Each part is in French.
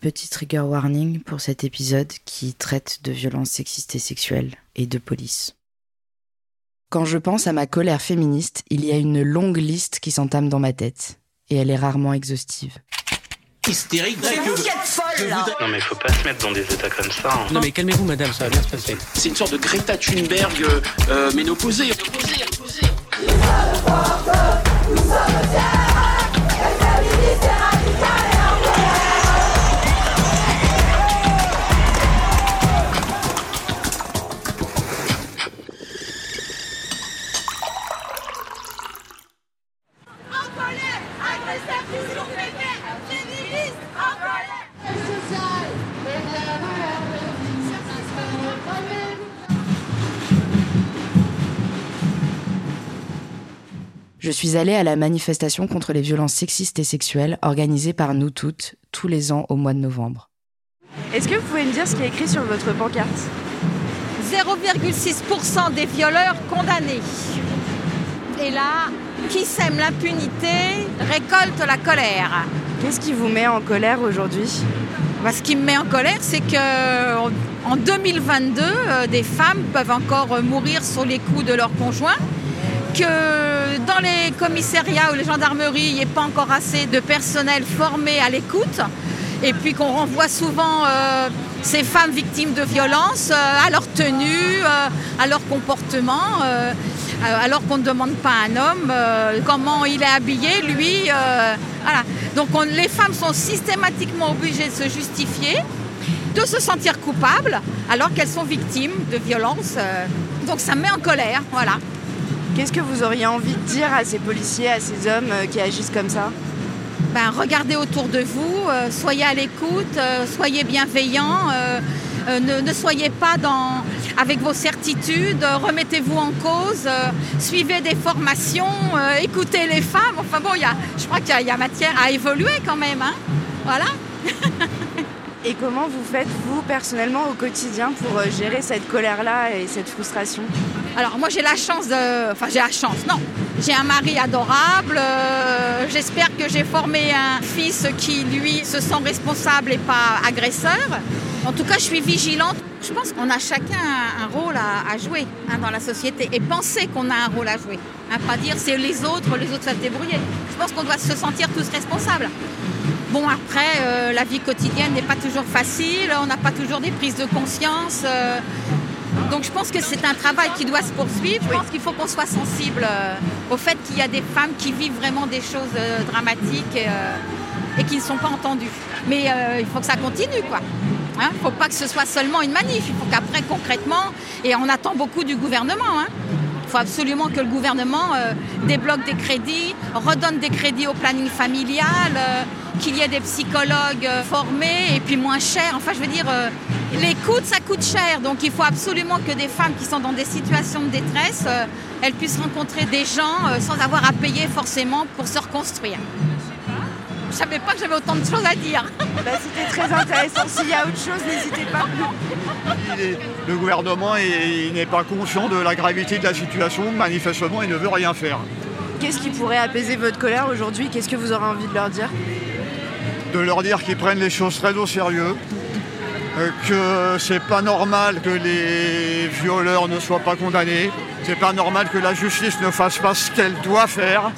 Petit trigger warning pour cet épisode qui traite de violences sexistes et sexuelles et de police. Quand je pense à ma colère féministe, il y a une longue liste qui s'entame dans ma tête, et elle est rarement exhaustive. Hystérique, C'est vous qui êtes folle, là Non mais faut pas se mettre dans des états comme ça. hein. Non mais calmez-vous madame, ça va bien se passer. C'est une sorte de Greta Thunberg euh, euh, ménopausée. Je suis allée à la manifestation contre les violences sexistes et sexuelles organisée par nous toutes tous les ans au mois de novembre. Est-ce que vous pouvez me dire ce qui est écrit sur votre pancarte? 0,6% des violeurs condamnés. Et là, qui sème l'impunité récolte la colère. Qu'est-ce qui vous met en colère aujourd'hui? Bah, ce qui me met en colère, c'est que en 2022, euh, des femmes peuvent encore mourir sous les coups de leur conjoint, que dans les commissariats ou les gendarmeries, il n'y ait pas encore assez de personnel formé à l'écoute, et puis qu'on renvoie souvent euh, ces femmes victimes de violences euh, à leur tenue, euh, à leur comportement, alors qu'on ne demande pas à un homme comment il est habillé, lui. voilà. Donc on- les femmes sont systématiquement obligées de se justifier de se sentir coupables alors qu'elles sont victimes de violences. donc ça me met en colère, voilà. Qu'est-ce que vous auriez envie de dire à ces policiers, à ces hommes euh, qui agissent comme ça? Ben, regardez autour de vous, euh, soyez à l'écoute, euh, soyez bienveillants, euh, ne, ne soyez pas dans, avec vos certitudes, remettez-vous en cause, suivez des formations, écoutez les femmes. Enfin bon, y a, je crois qu'il y y, a matière à évoluer quand même. hein. Voilà. Et comment vous faites, vous, personnellement, au quotidien pour gérer cette colère-là et cette frustration? Alors moi j'ai la chance de... Enfin j'ai la chance, non. J'ai un mari adorable. euh, J'espère que j'ai formé un fils qui, lui, se sent responsable et pas agresseur. En tout cas, je suis vigilante. Je pense qu'on a chacun un, rôle à, jouer hein, dans la société et penser qu'on a un rôle à jouer. Hein, pas dire c'est les autres, les autres savent se débrouiller. Je pense qu'on doit se sentir tous responsables. Bon, après, euh, la vie quotidienne n'est pas toujours facile, on n'a pas toujours des prises de conscience. euh, donc je pense que c'est un travail qui doit se poursuivre. Je pense qu'il faut qu'on soit sensible euh, au fait qu'il y a des femmes qui vivent vraiment des choses euh, dramatiques et, euh, et qui ne sont pas entendues. Mais euh, il faut que ça continue, quoi. Il ne faut pas que ce soit seulement une manif. Il faut qu'après, concrètement, et on attend beaucoup du gouvernement, hein, il faut absolument que le gouvernement euh, débloque des crédits, redonne des crédits au planning familial, euh, qu'il y ait des psychologues formés et puis moins chers. Enfin, je veux dire, les coûts, ça coûte cher. Donc, il faut absolument que des femmes qui sont dans des situations de détresse, euh, elles puissent rencontrer des gens euh, sans avoir à payer forcément pour se reconstruire. Je savais pas que j'avais autant de choses à dire. Bah, C'était très intéressant. S'il y a autre chose, n'hésitez pas. Est- le gouvernement n'est pas conscient de la gravité de la situation, manifestement il ne veut rien faire. Qu'est-ce qui pourrait apaiser votre colère aujourd'hui? Qu'est-ce que vous aurez envie de leur dire? De leur dire qu'ils prennent les choses très au sérieux, que c'est pas normal que les violeurs ne soient pas condamnés, c'est pas normal que la justice ne fasse pas ce qu'elle doit faire.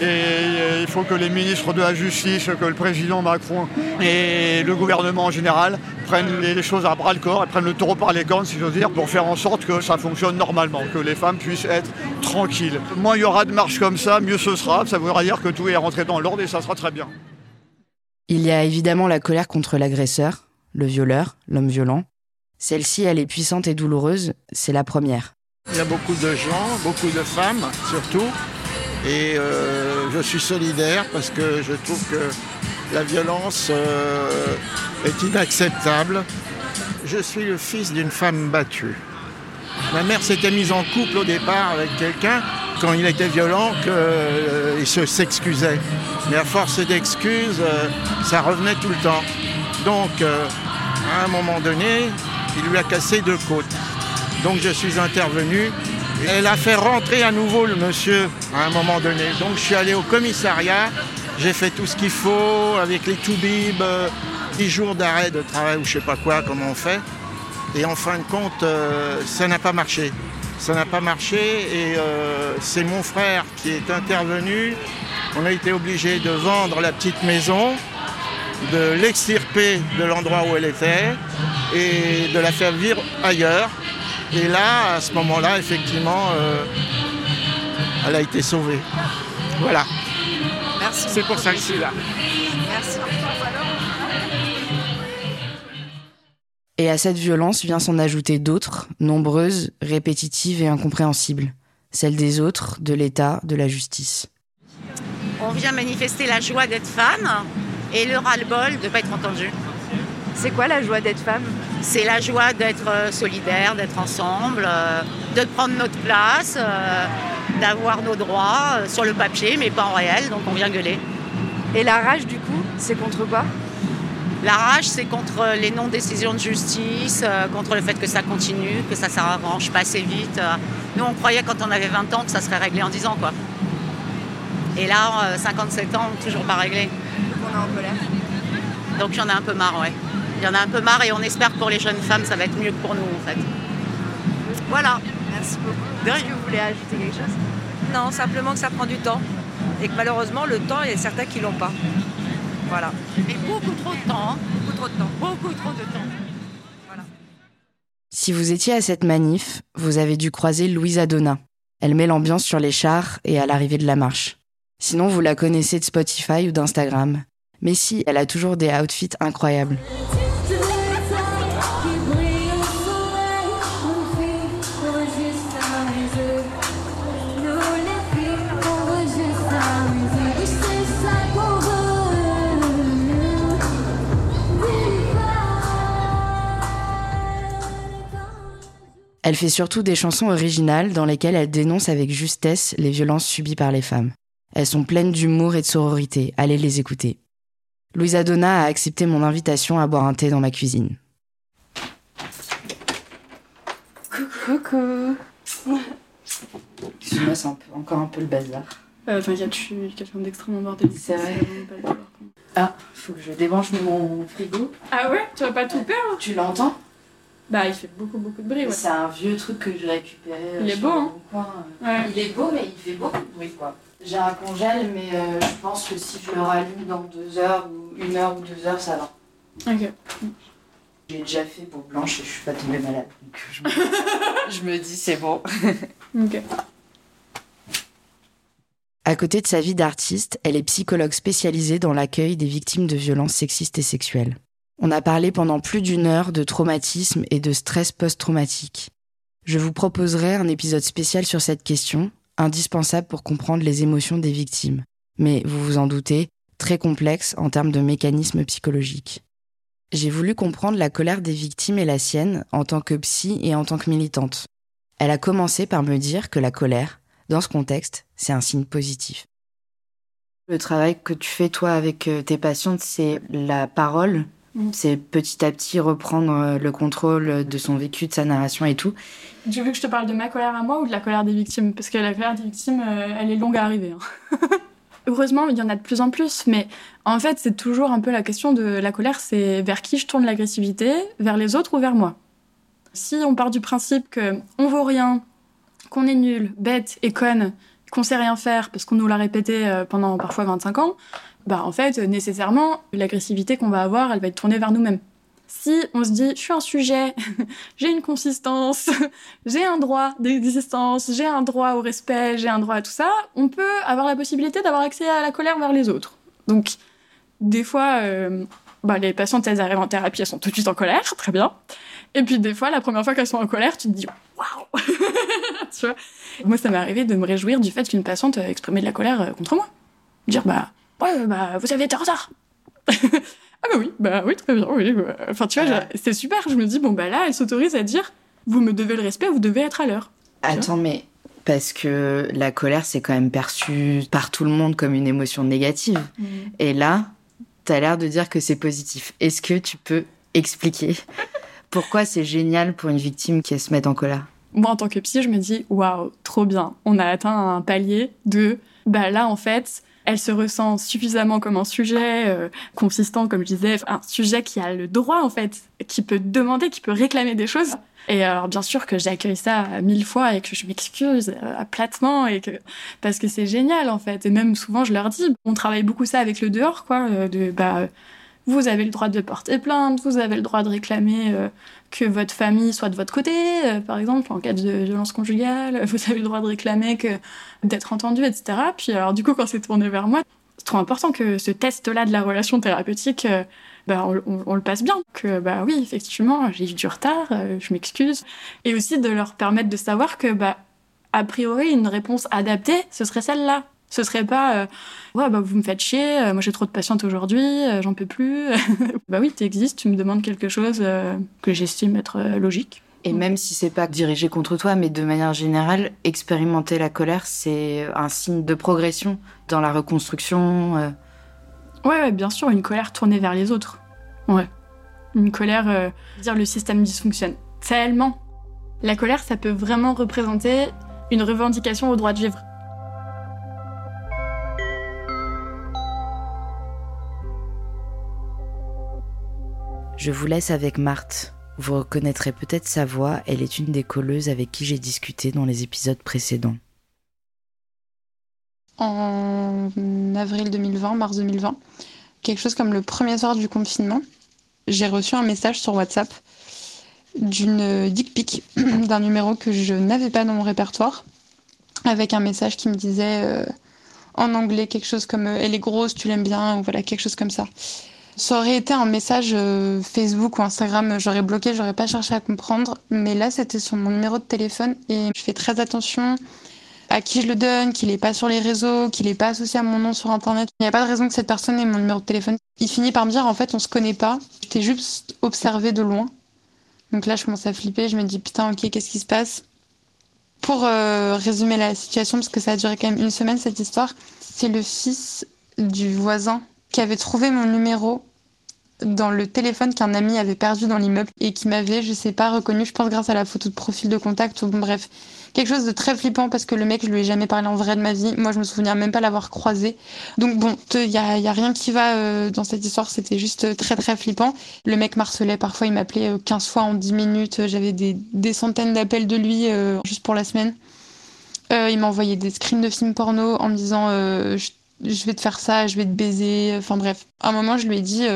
Et euh, il faut que les ministres de la Justice, que le président Macron et le gouvernement en général prennent les choses à bras le corps et prennent le taureau par les cornes, si j'ose dire, pour faire en sorte que ça fonctionne normalement, que les femmes puissent être tranquilles. Moins il y aura de marches comme ça, mieux ce sera. Ça voudra dire que tout est rentré dans l'ordre et ça sera très bien. Il y a évidemment la colère contre l'agresseur, le violeur, l'homme violent. Celle-ci, elle est puissante et douloureuse, c'est la première. Il y a beaucoup de gens, beaucoup de femmes surtout. Et euh, je suis solidaire parce que je trouve que la violence euh, est inacceptable. Je suis le fils d'une femme battue. Ma mère s'était mise en couple au départ avec quelqu'un quand il était violent qu'il se s'excusait. Mais à force d'excuses, euh, ça revenait tout le temps. Donc, euh, à un moment donné, il lui a cassé deux côtes. Donc je suis intervenu. Elle a fait rentrer à nouveau le monsieur à un moment donné. Donc je suis allé au commissariat. J'ai fait tout ce qu'il faut avec les toubibs, euh, 10 jours d'arrêt de travail ou je sais pas quoi, comment on fait. Et en fin de compte, euh, ça n'a pas marché. Ça n'a pas marché et euh, c'est mon frère qui est intervenu. On a été obligé de vendre la petite maison, de l'extirper de l'endroit où elle était et de la faire vivre ailleurs. Et là, à ce moment-là, effectivement, euh, elle a été sauvée. Voilà. Merci. C'est pour ça que je suis là. Merci. Et à cette violence vient s'en ajouter d'autres, nombreuses, répétitives et incompréhensibles. Celles des autres, de l'État, de la justice. On vient manifester la joie d'être femme et le ras-le-bol de ne pas être entendu. C'est quoi la joie d'être femme? C'est la joie d'être euh, solidaire, d'être ensemble, euh, de prendre notre place, euh, d'avoir nos droits sur le papier mais pas en réel, donc on vient gueuler. Et la rage, du coup, c'est contre quoi? La rage, c'est contre les non-décisions de justice, euh, contre le fait que ça continue, que ça s'arrange pas assez vite. euh. Nous, on croyait quand on avait 20 ans que ça serait réglé en 10 ans, quoi. Et là, euh, 57 ans, toujours pas réglé. Est en colère. Donc il y en a un peu marre, ouais. Il y en a un peu marre et on espère que pour les jeunes femmes, ça va être mieux que pour nous, en fait. Voilà. Merci beaucoup. Est-ce que vous voulez ajouter quelque chose? Non, simplement que ça prend du temps. Et que malheureusement, le temps, il y a certains qui l'ont pas. Voilà. Mais beaucoup trop de temps, hein. Beaucoup trop de temps. beaucoup trop de temps. Si vous étiez à cette manif, vous avez dû croiser Louisa Donna. Elle met l'ambiance sur les chars et à l'arrivée de la marche. Sinon, vous la connaissez de Spotify ou d'Instagram. Mais si, elle a toujours des outfits incroyables. Elle fait surtout des chansons originales dans lesquelles elle dénonce avec justesse les violences subies par les femmes. Elles sont pleines d'humour et de sororité, allez les écouter. Louisa Donna a accepté mon invitation à boire un thé dans ma cuisine. Coucou. Excuse-moi, c'est encore un peu le bazar. Euh, T'inquiète, je suis quelqu'un d'extrêmement bordélique. C'est vrai. Ah, faut que je débranche mon frigo. Ah ouais? Tu vas pas tout perdre Tu l'entends? Bah, il fait beaucoup, beaucoup de bruit, ouais. C'est un vieux truc que j'ai récupéré. euh, Il est sur beau, hein? euh. Ouais. Il est beau, mais il fait beaucoup de bruit, quoi. J'ai un congèle, mais euh, je pense que si je le rallume dans deux heures, ou une heure ou deux heures, ça va. Ok. J'ai déjà fait peau blanche et je suis pas tombée malade. Donc je me, je me dis, c'est bon. Ok. À côté de sa vie d'artiste, elle est psychologue spécialisée dans l'accueil des victimes de violences sexistes et sexuelles. On a parlé pendant plus d'une heure de traumatisme et de stress post-traumatique. Je vous proposerai un épisode spécial sur cette question, indispensable pour comprendre les émotions des victimes, mais vous vous en doutez, très complexe en termes de mécanismes psychologiques. J'ai voulu comprendre la colère des victimes et la sienne en tant que psy et en tant que militante. Elle a commencé par me dire que la colère, dans ce contexte, c'est un signe positif. Le travail que tu fais, toi, avec euh, tes patientes, c'est la parole? Mm. C'est petit à petit reprendre euh, le contrôle de son vécu, de sa narration et tout. Tu veux que je te parle de ma colère à moi ou de la colère des victimes? Parce que la colère des victimes, euh, elle est longue à arriver. hein. Heureusement, il y en a de plus en plus, mais en fait, c'est toujours un peu la question de la colère, c'est vers qui je tourne l'agressivité, vers les autres ou vers moi? Si on part du principe que on vaut rien, qu'on est nul, bête et conne, qu'on sait rien faire parce qu'on nous l'a répété euh, pendant parfois 25 ans, bah en fait, nécessairement, l'agressivité qu'on va avoir, elle va être tournée vers nous-mêmes. Si on se dit, je suis un sujet, j'ai une consistance, j'ai un droit d'existence, j'ai un droit au respect, j'ai un droit à tout ça, on peut avoir la possibilité d'avoir accès à la colère vers les autres. Donc, des fois, euh, bah, les patientes, elles arrivent en thérapie, elles sont tout de suite en colère, très bien. Et puis des fois, la première fois qu'elles sont en colère, tu te dis, waouh Tu vois? Moi, ça m'est arrivé de me réjouir du fait qu'une patiente euh, exprimait de la colère euh, contre moi. Dire, bah, ouais, bah, vous avez été en retard. ah bah oui, bah oui, très bien, oui. bah. Enfin, tu vois, Ouais. c'est super. Je me dis, bon, bah là, elle s'autorise à dire, vous me devez le respect, vous devez être à l'heure. Attends, mais parce que la colère, c'est quand même perçu par tout le monde comme une émotion négative. Et là, t'as l'air de dire que c'est positif. Est-ce que tu peux expliquer pourquoi c'est génial pour une victime qui se met en colère? Moi, en tant que psy, je me dis, waouh, trop bien. On a atteint un palier de, bah là, en fait, elle se ressent suffisamment comme un sujet euh, consistant, comme je disais, un sujet qui a le droit en fait, qui peut demander, qui peut réclamer des choses. Et alors bien sûr que j'accueille ça mille fois et que je m'excuse euh, platement et que parce que c'est génial en fait. Et même souvent je leur dis, on travaille beaucoup ça avec le dehors quoi, euh, de bah vous avez le droit de porter plainte, vous avez le droit de réclamer euh, que votre famille soit de votre côté, euh, par exemple, en cas de violence conjugale, vous avez le droit de réclamer que d'être entendu, etc. Puis alors du coup, quand c'est tourné vers moi, c'est trop important que ce test-là de la relation thérapeutique, euh, bah, on, le passe bien. Que bah oui, effectivement, j'ai eu du retard, je m'excuse. Et aussi de leur permettre de savoir que bah a priori, une réponse adaptée, ce serait celle-là. Ce serait pas euh, ouais bah vous me faites chier, euh, moi j'ai trop de patientes aujourd'hui, euh, j'en peux plus. bah oui, tu existes, tu me demandes quelque chose que j'estime être logique. Et même si c'est pas dirigé contre toi, mais de manière générale, expérimenter la colère, c'est un signe de progression dans la reconstruction. Ouais, ouais, bien sûr, une colère tournée vers les autres. Ouais. Une colère, dire le système dysfonctionne tellement. La colère, ça peut vraiment représenter une revendication au droit de vivre. Je vous laisse avec Marthe. Vous reconnaîtrez peut-être sa voix, elle est une des colleuses avec qui j'ai discuté dans les épisodes précédents. En avril 2020, mars 2020, quelque chose comme le premier soir du confinement, j'ai reçu un message sur WhatsApp d'une dick pic d'un numéro que je n'avais pas dans mon répertoire, avec un message qui me disait euh, en anglais quelque chose comme euh, elle est grosse, tu l'aimes bien, ou voilà, quelque chose comme ça. Ça aurait été un message euh, Facebook ou Instagram, j'aurais bloqué, j'aurais pas cherché à comprendre. Mais là, c'était sur mon numéro de téléphone et je fais très attention à qui je le donne, qu'il est pas sur les réseaux, qu'il est pas associé à mon nom sur Internet. Il n'y a pas de raison que cette personne ait mon numéro de téléphone. Il finit par me dire, en fait, on se connaît pas. Je t'ai juste observé de loin. Donc là, je commence à flipper. Je me dis, putain, ok, qu'est-ce qui se passe? Pour euh, résumer la situation, parce que ça a duré quand même une semaine, cette histoire, c'est le fils du voisin qui avait trouvé mon numéro dans le téléphone qu'un ami avait perdu dans l'immeuble et qui m'avait, je sais pas, reconnu, je pense grâce à la photo de profil de contact ou bref, quelque chose de très flippant parce que le mec, je lui ai jamais parlé en vrai de ma vie. Moi, je me souviens même pas l'avoir croisé. Donc bon, il y a, rien qui va euh, dans cette histoire, c'était juste très très flippant. Le mec marcelait, parfois il m'appelait 15 euh, fois en 10 minutes, j'avais des, centaines d'appels de lui euh, juste pour la semaine. il m'a envoyé des screens de films porno en me disant je, vais te faire ça, je vais te baiser. Enfin bref, à un moment, je lui ai dit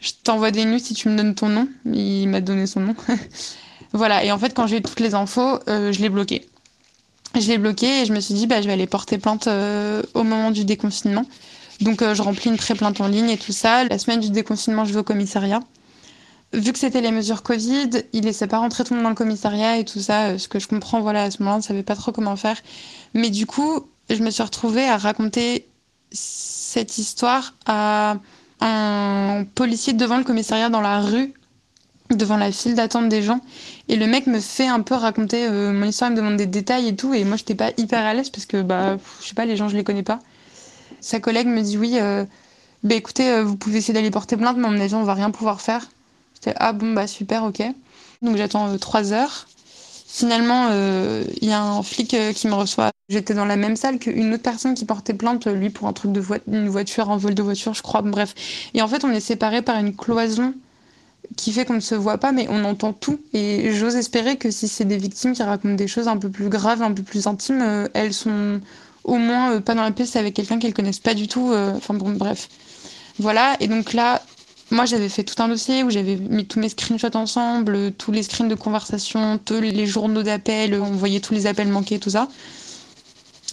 je t'envoie des news si tu me donnes ton nom. Il m'a donné son nom. voilà, et en fait, quand j'ai eu toutes les infos, euh, je l'ai bloqué. Je l'ai bloqué et je me suis dit, bah, je vais aller porter plainte euh, au moment du déconfinement. Donc, euh, je remplis une pré-plainte en ligne et tout ça. La semaine du déconfinement, je vais au commissariat. Vu que c'était les mesures Covid, il laissait pas rentrer tout le monde dans le commissariat et tout ça. Ce que je comprends, voilà, à ce moment-là, on ne savait pas trop comment faire. Mais du coup, je me suis retrouvée à raconter cette histoire à un policier devant le commissariat dans la rue, devant la file d'attente des gens. Et le mec me fait un peu raconter euh, mon histoire, il me demande des détails et tout. Et moi, j'étais pas hyper à l'aise parce que, bah, je sais pas, les gens, je les connais pas. Sa collègue me dit oui, euh, bah écoutez, euh, vous pouvez essayer d'aller porter plainte, mais à mon avis, on va rien pouvoir faire. J'étais ah bon, bah super, ok. Donc j'attends trois heures. Finalement, il y a un flic qui me reçoit J'étais dans la même salle qu'une autre personne qui portait plainte, lui, pour un truc de voiture, un vol de voiture, je crois. Bref. Et en fait, on est séparés par une cloison qui fait qu'on ne se voit pas, mais on entend tout. Et j'ose espérer que si c'est des victimes qui racontent des choses un peu plus graves, un peu plus intimes, euh, elles sont au moins euh, pas dans la pièce avec quelqu'un qu'elles connaissent pas du tout. Euh, enfin bon, bref. Voilà. Et donc là, moi, j'avais fait tout un dossier où j'avais mis tous mes screenshots ensemble, tous les screens de conversation, tous les journaux d'appels, on voyait tous les appels manqués, tout ça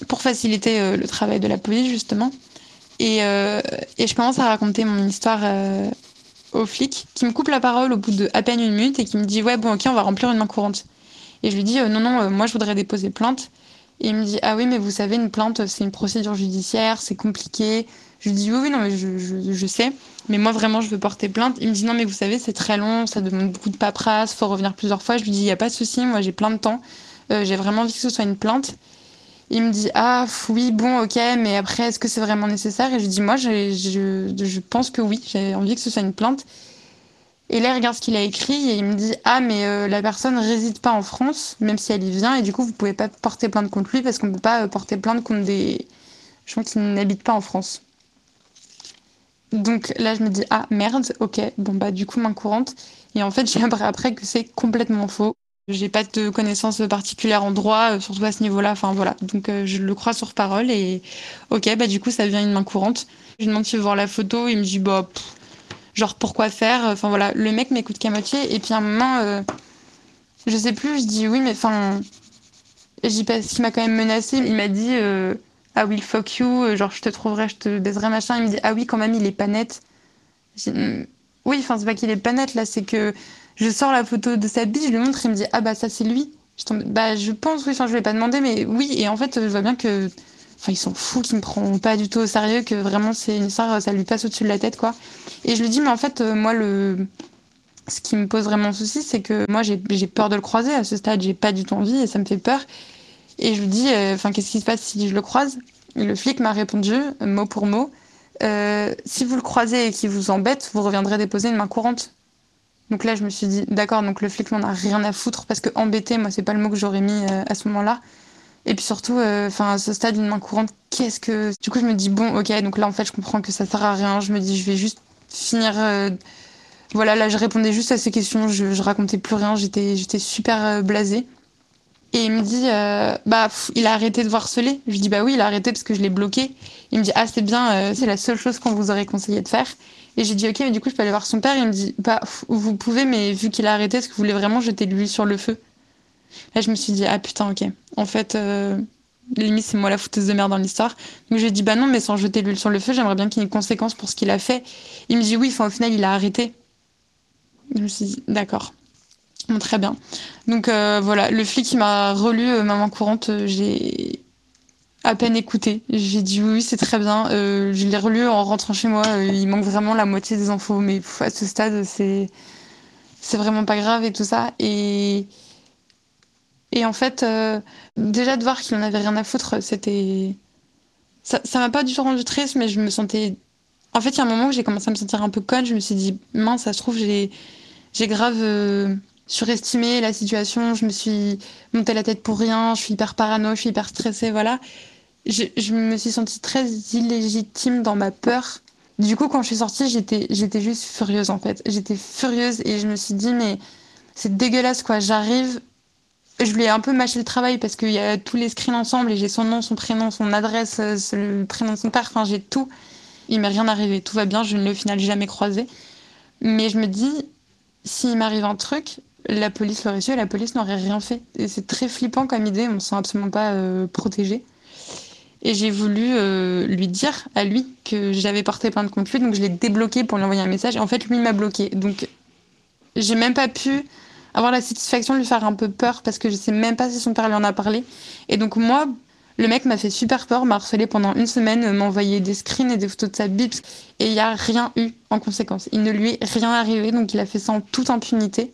pour faciliter euh, le travail de la police justement. Et, euh, et, je commence à raconter mon histoire euh, au flic qui me coupe la parole au bout de à peine une minute et qui me dit ouais bon ok on va remplir une main courante. Et je lui dis non non moi je voudrais déposer plainte. Et il me dit ah oui mais vous savez une plainte c'est une procédure judiciaire c'est compliqué. Je lui dis oui oui non mais je, je, sais mais moi vraiment je veux porter plainte. Il me dit non mais vous savez c'est très long ça demande beaucoup de paperasse faut revenir plusieurs fois. Je lui dis il y a pas de souci moi j'ai plein de temps j'ai vraiment envie que ce soit une plainte. Il me dit ah oui bon ok mais après est-ce que c'est vraiment nécessaire? Et je dis moi je, je, pense que oui j'ai envie que ce soit une plainte et là il regarde ce qu'il a écrit et il me dit ah mais euh, la personne réside pas en France même si elle y vient et du coup vous pouvez pas porter plainte contre lui parce qu'on peut pas euh, porter plainte contre des Je pense qu'il n'habite pas en France. Donc là, je me dis, ah merde, ok, bon bah du coup, main courante. Et en fait, j'ai appris après que c'est complètement faux. J'ai pas de connaissances particulières en droit, euh, surtout à ce niveau-là. Enfin voilà, donc euh, je le crois sur parole et ok, bah du coup, ça devient une main courante. Je lui demande s'il veut voir la photo, il me dit, bah, genre pourquoi faire? Enfin voilà, le mec m'écoute qu'à moitié. Et puis à un moment, euh, je sais plus, je dis oui, mais enfin, j'ai pas, ce qui m'a quand même menacé, il m'a dit ah oui, fuck you, euh, genre je te trouverai, je te baiserai, machin. Il me dit, ah oui, quand même, il est pas net. Hmm, oui, enfin, c'est pas qu'il est pas net, là, c'est que je sors la photo de sa bite, je lui montre, il me dit, ah bah ça, c'est lui. Je tombe, bah, je pense, oui, enfin, je vais pas demander, mais oui, et en fait, je vois bien que, enfin, ils sont fous, qu'ils me prennent pas du tout au sérieux, que vraiment, c'est une histoire, ça lui passe au-dessus de la tête, quoi. Et je lui dis, mais en fait, euh, moi, le, ce qui me pose vraiment souci, c'est que moi, j'ai peur de le croiser à ce stade, j'ai pas du tout envie et ça me fait peur. Et je lui dis, euh, enfin, qu'est-ce qui se passe si je le croise? Et Le flic m'a répondu, mot pour mot, euh, si vous le croisez et qu'il vous embête, vous reviendrez déposer une main courante. Donc là, je me suis dit, d'accord, donc le flic n'en a rien à foutre, parce que embêter, moi, c'est pas le mot que j'aurais mis euh, à ce moment-là. Et puis surtout, enfin, à ce stade, une main courante, qu'est-ce que. Du coup, je me dis, bon, ok, donc là, en fait, je comprends que ça sert à rien. Je me dis, je vais juste finir. Voilà, là, je répondais juste à ces questions, je, racontais plus rien, j'étais super blasée. Et il me dit, euh, bah, il a arrêté de vous harceler. Je lui dis, bah oui, il a arrêté parce que je l'ai bloqué. Il me dit, ah, c'est bien, euh, c'est la seule chose qu'on vous aurait conseillé de faire. Et j'ai dit, ok, mais du coup, je peux aller voir son père. Il me dit, bah, vous pouvez, mais vu qu'il a arrêté, est-ce que vous voulez vraiment jeter de l'huile sur le feu? Là, je me suis dit, ah putain, ok. En fait, euh, limite, c'est moi la fouteuse de merde dans l'histoire. Donc, je lui ai dit, bah non, mais sans jeter de l'huile sur le feu, j'aimerais bien qu'il y ait une conséquence pour ce qu'il a fait. Il me dit, oui, enfin, au final, il a arrêté. Je me suis dit, d'accord très bien. Donc euh, voilà, le flic qui m'a relu euh, Maman courante, euh, j'ai à peine écouté. J'ai dit oui, c'est très bien. je l'ai relu en rentrant chez moi. il manque vraiment la moitié des infos, mais à ce stade, c'est vraiment pas grave et tout ça. Et et en fait, déjà de voir qu'il en avait rien à foutre, c'était ça ça m'a pas du tout rendu triste, mais je me sentais. En fait, il y a un moment où j'ai commencé à me sentir un peu conne. Je me suis dit mince, ça se trouve j'ai j'ai grave surestimé la situation, je me suis monté la tête pour rien, je suis hyper parano, je suis hyper stressée, voilà. Je, je, me suis sentie très illégitime dans ma peur. Du coup, quand je suis sortie, j'étais, j'étais juste furieuse en fait. J'étais furieuse et je me suis dit, mais c'est dégueulasse quoi. J'arrive, je lui ai un peu mâché le travail parce qu'il y a tous les screens ensemble et j'ai son nom, son prénom, son adresse, le prénom de son père, enfin j'ai tout. Il m'est rien arrivé, tout va bien, je ne l'ai au final jamais croisé. Mais je me dis, s'il m'arrive un truc, la police l'aurait su et la police n'aurait rien fait. C'est très flippant comme idée, on ne se sent absolument pas euh, protégé. Et j'ai voulu euh, lui dire à lui que j'avais porté plainte contre lui, donc je l'ai débloqué pour lui envoyer un message. Et en fait, lui, m'a bloqué. Donc, j'ai même pas pu avoir la satisfaction de lui faire un peu peur parce que je sais même pas si son père lui en a parlé. Et donc, moi, le mec m'a fait super peur, m'a harcelé pendant une semaine, m'a envoyé des screens et des photos de sa bite. Et il n'y a rien eu en conséquence. Il ne lui est rien arrivé, donc il a fait ça en toute impunité.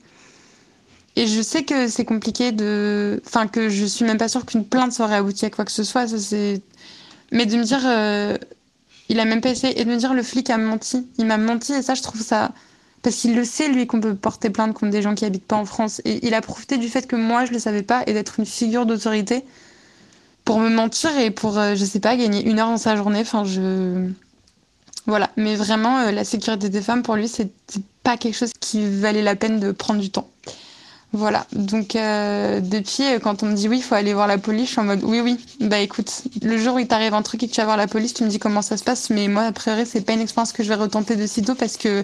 Et je sais que c'est compliqué de. Enfin, que je suis même pas sûre qu'une plainte serait aboutie à quoi que ce soit. Ça, c'est... Mais de me dire. Euh, il a même pas essayé. Et de me dire, le flic a menti. Il m'a menti. Et ça, je trouve ça. Parce qu'il le sait, lui, qu'on peut porter plainte contre des gens qui habitent pas en France. Et il a profité du fait que moi, je le savais pas et d'être une figure d'autorité pour me mentir et pour, euh, je sais pas, gagner une heure dans sa journée. Enfin, je. Voilà. Mais vraiment, euh, la sécurité des femmes, pour lui, c'est pas quelque chose qui valait la peine de prendre du temps. Voilà, donc euh, depuis, euh, quand on me dit oui, il faut aller voir la police, je suis en mode oui, oui, bah écoute, le jour où il t'arrive un truc et que tu vas voir la police, tu me dis comment ça se passe, mais moi, a priori, c'est pas une expérience que je vais retenter de sitôt parce que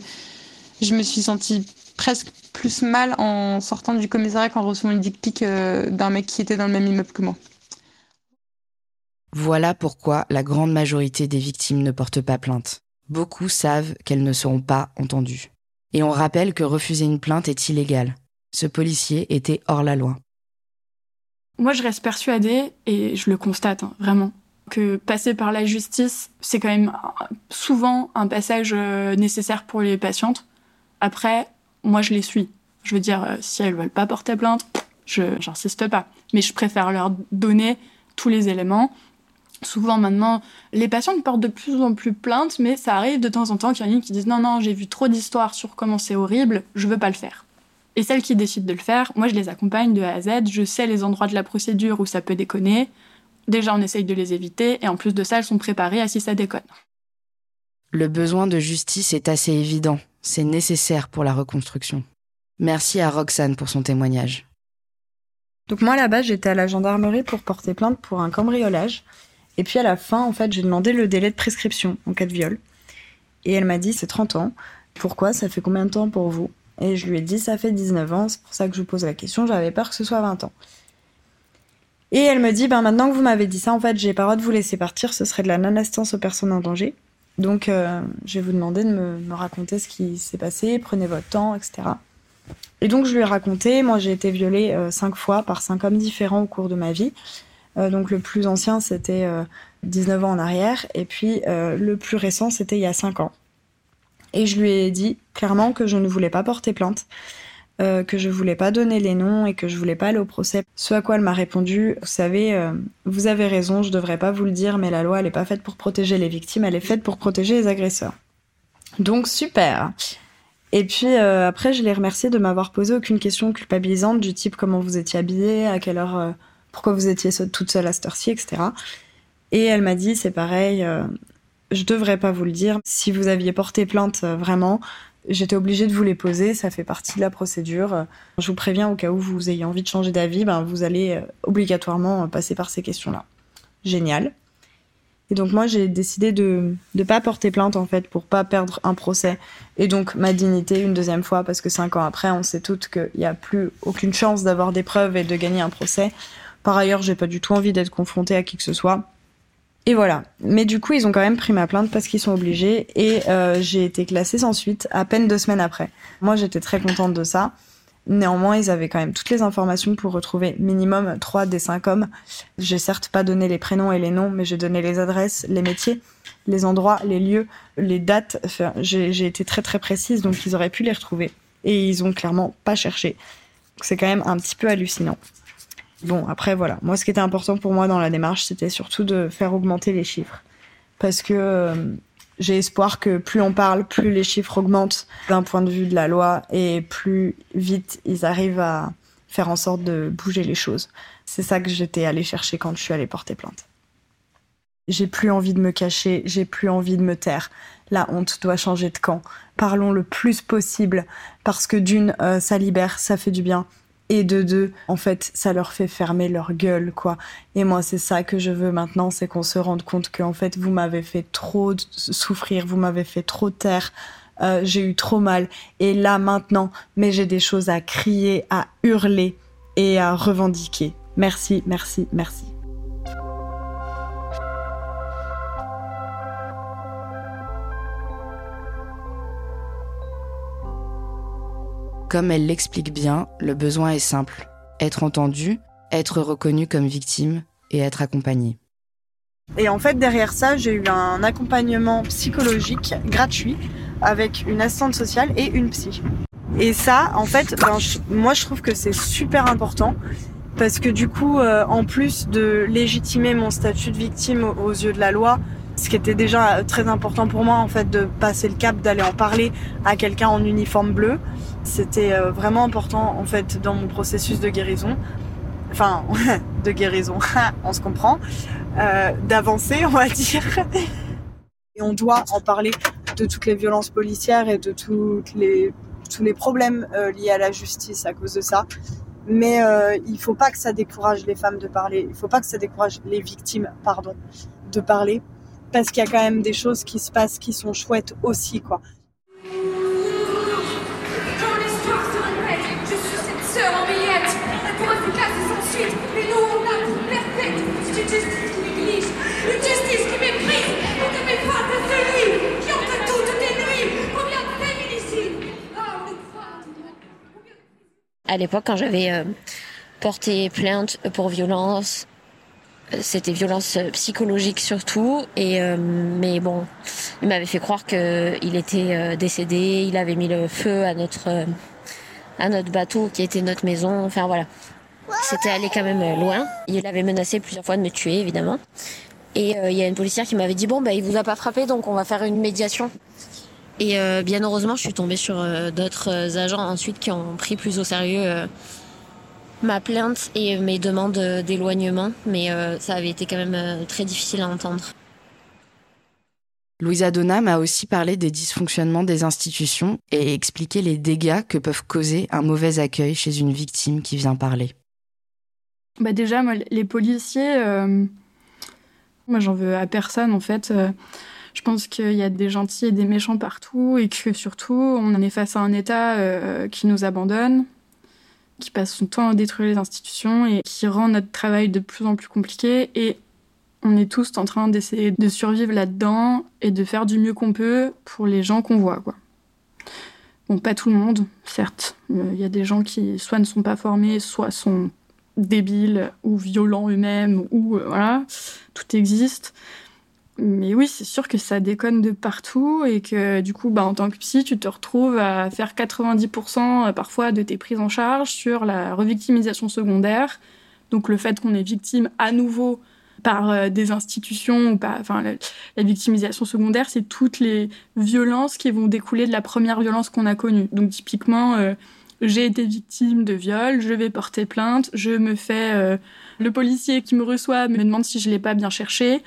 je me suis sentie presque plus mal en sortant du commissariat qu'en recevant une dick pic euh, d'un mec qui était dans le même immeuble que moi. Voilà pourquoi la grande majorité des victimes ne portent pas plainte. Beaucoup savent qu'elles ne seront pas entendues. Et on rappelle que refuser une plainte est illégal ce policier était hors la loi. Moi, je reste persuadée, et je le constate hein, vraiment, que passer par la justice, c'est quand même souvent un passage euh, nécessaire pour les patientes. Après, moi, je les suis. Je veux dire, euh, si elles veulent pas porter plainte, je j'insiste pas. Mais je préfère leur donner tous les éléments. Souvent maintenant, les patientes portent de plus en plus plainte, mais ça arrive de temps en temps qu'il y en ait qui disent non, non, j'ai vu trop d'histoires sur comment c'est horrible, je veux pas le faire. Et celles qui décident de le faire, moi je les accompagne de A à Z, je sais les endroits de la procédure où ça peut déconner. Déjà, on essaye de les éviter, et en plus de ça, elles sont préparées à si ça déconne. Le besoin de justice est assez évident, c'est nécessaire pour la reconstruction. Merci à Roxane pour son témoignage. Donc moi là-bas, j'étais à la gendarmerie pour porter plainte pour un cambriolage. Et puis à la fin, en fait, j'ai demandé le délai de prescription en cas de viol. Et elle m'a dit, c'est 30 ans. Pourquoi? Ça fait combien de temps pour vous? Et je lui ai dit, ça fait 19 ans, c'est pour ça que je vous pose la question, j'avais peur que ce soit 20 ans. Et elle me dit, ben maintenant que vous m'avez dit ça, en fait, j'ai pas le droit de vous laisser partir, ce serait de la non-assistance aux personnes en danger. Donc, euh, je vais vous demander de me, raconter ce qui s'est passé, prenez votre temps, etc. Et donc, je lui ai raconté, moi, j'ai été violée euh, cinq fois par cinq hommes différents au cours de ma vie. Euh, donc, le plus ancien, c'était 19 ans en arrière, et puis le plus récent, c'était il y a 5 ans. Et je lui ai dit clairement que je ne voulais pas porter plainte, euh, que je voulais pas donner les noms et que je voulais pas aller au procès. Ce à quoi elle m'a répondu, vous savez, euh, vous avez raison, je devrais pas vous le dire, mais la loi elle est pas faite pour protéger les victimes, elle est faite pour protéger les agresseurs. Donc super. Et puis euh, après, je l'ai remercié de m'avoir posé aucune question culpabilisante du type comment vous étiez habillée, à quelle heure, pourquoi vous étiez toute seule à cette heure-ci, etc. Et elle m'a dit, c'est pareil, je devrais pas vous le dire. Si vous aviez porté plainte vraiment, J'étais obligée de vous les poser, ça fait partie de la procédure. Je vous préviens au cas où vous ayez envie de changer d'avis, ben vous allez euh, obligatoirement passer par ces questions-là. Génial. Et donc moi j'ai décidé de ne pas porter plainte en fait pour pas perdre un procès et donc ma dignité une deuxième fois parce que cinq ans après on sait toutes qu'il n'y a plus aucune chance d'avoir des preuves et de gagner un procès. Par ailleurs j'ai pas du tout envie d'être confrontée à qui que ce soit. Et voilà. Mais du coup, ils ont quand même pris ma plainte parce qu'ils sont obligés et euh, j'ai été classée sans suite à peine deux semaines après. Moi, j'étais très contente de ça. Néanmoins, ils avaient quand même toutes les informations pour retrouver minimum trois des cinq hommes. J'ai certes pas donné les prénoms et les noms, mais j'ai donné les adresses, les métiers, les endroits, les lieux, les dates. J'ai été très très précise, donc ils auraient pu les retrouver. Et ils ont clairement pas cherché. C'est quand même un petit peu hallucinant. Bon, après, voilà. Moi, ce qui était important pour moi dans la démarche, c'était surtout de faire augmenter les chiffres. Parce que euh, j'ai espoir que plus on parle, plus les chiffres augmentent d'un point de vue de la loi et plus vite ils arrivent à faire en sorte de bouger les choses. C'est ça que j'étais allée chercher quand je suis allée porter plainte. J'ai plus envie de me cacher, j'ai plus envie de me taire. La honte doit changer de camp. Parlons le plus possible parce que d'une, euh, ça libère, ça fait du bien et de deux, en fait, ça leur fait fermer leur gueule, quoi. Et moi, c'est ça que je veux maintenant, c'est qu'on se rende compte que, en fait, vous m'avez fait trop souffrir, vous m'avez fait trop taire, euh, j'ai eu trop mal. Et là, maintenant, mais j'ai des choses à crier, à hurler et à revendiquer. Merci, merci, merci. Comme elle l'explique bien, le besoin est simple. Être entendu, être reconnu comme victime et être accompagné. Et en fait, derrière ça, j'ai eu un accompagnement psychologique gratuit avec une assistante sociale et une psy. Et ça, en fait, ben, moi, je trouve que c'est super important parce que du coup, euh, en plus de légitimer mon statut de victime aux yeux de la loi, ce qui était déjà très important pour moi, en fait, de passer le cap, d'aller en parler à quelqu'un en uniforme bleu, c'était euh, vraiment important en fait dans mon processus de guérison. Enfin, de guérison, on se comprend. Euh, d'avancer, on va dire. Et on doit en parler de toutes les violences policières et de toutes les, tous les problèmes euh, liés à la justice à cause de ça. Mais euh, il faut pas que ça décourage les femmes de parler. Il faut pas que ça décourage les victimes, pardon, de parler. Parce qu'il y a quand même des choses qui se passent qui sont chouettes aussi, quoi. À l'époque, quand j'avais euh, porté plainte pour violence, c'était violence psychologique surtout. Et euh, mais bon, il m'avait fait croire qu'il était décédé. Il avait mis le feu à notre à notre bateau qui était notre maison. Enfin voilà, c'était allé quand même loin. Il avait menacé plusieurs fois de me tuer, évidemment. Et il y a une policière qui m'avait dit bon bah il vous a pas frappé donc on va faire une médiation. Et euh, bien heureusement, je suis tombée sur euh, d'autres agents ensuite qui ont pris plus au sérieux euh, ma plainte et mes demandes d'éloignement, mais ça avait été quand même très difficile à entendre. Louisa Donna m'a aussi parlé des dysfonctionnements des institutions et expliqué les dégâts que peuvent causer un mauvais accueil chez une victime qui vient parler. Bah déjà, moi, les policiers, euh, moi j'en veux à personne en fait. Euh, je pense qu'il y a des gentils et des méchants partout et que surtout on en est face à un État euh, qui nous abandonne, qui passe son temps à détruire les institutions et qui rend notre travail de plus en plus compliqué. Et on est tous en train d'essayer de survivre là-dedans et de faire du mieux qu'on peut pour les gens qu'on voit, quoi. Bon, pas tout le monde, certes. Il y a des gens qui soit ne sont pas formés, soit sont débiles ou violents eux-mêmes, ou euh, voilà, tout existe. Mais oui, c'est sûr que ça déconne de partout et que du coup, bah, en tant que psy, tu te retrouves à faire 90% euh, parfois de tes prises en charge sur la revictimisation secondaire. Donc le fait qu'on est victime à nouveau par euh, des institutions ou pas. Enfin, la, victimisation secondaire, c'est toutes les violences qui vont découler de la première violence qu'on a connue. Donc, typiquement, euh, j'ai été victime de viol, je vais porter plainte, je me fais. Euh, le policier qui me reçoit me demande si je l'ai pas bien cherché.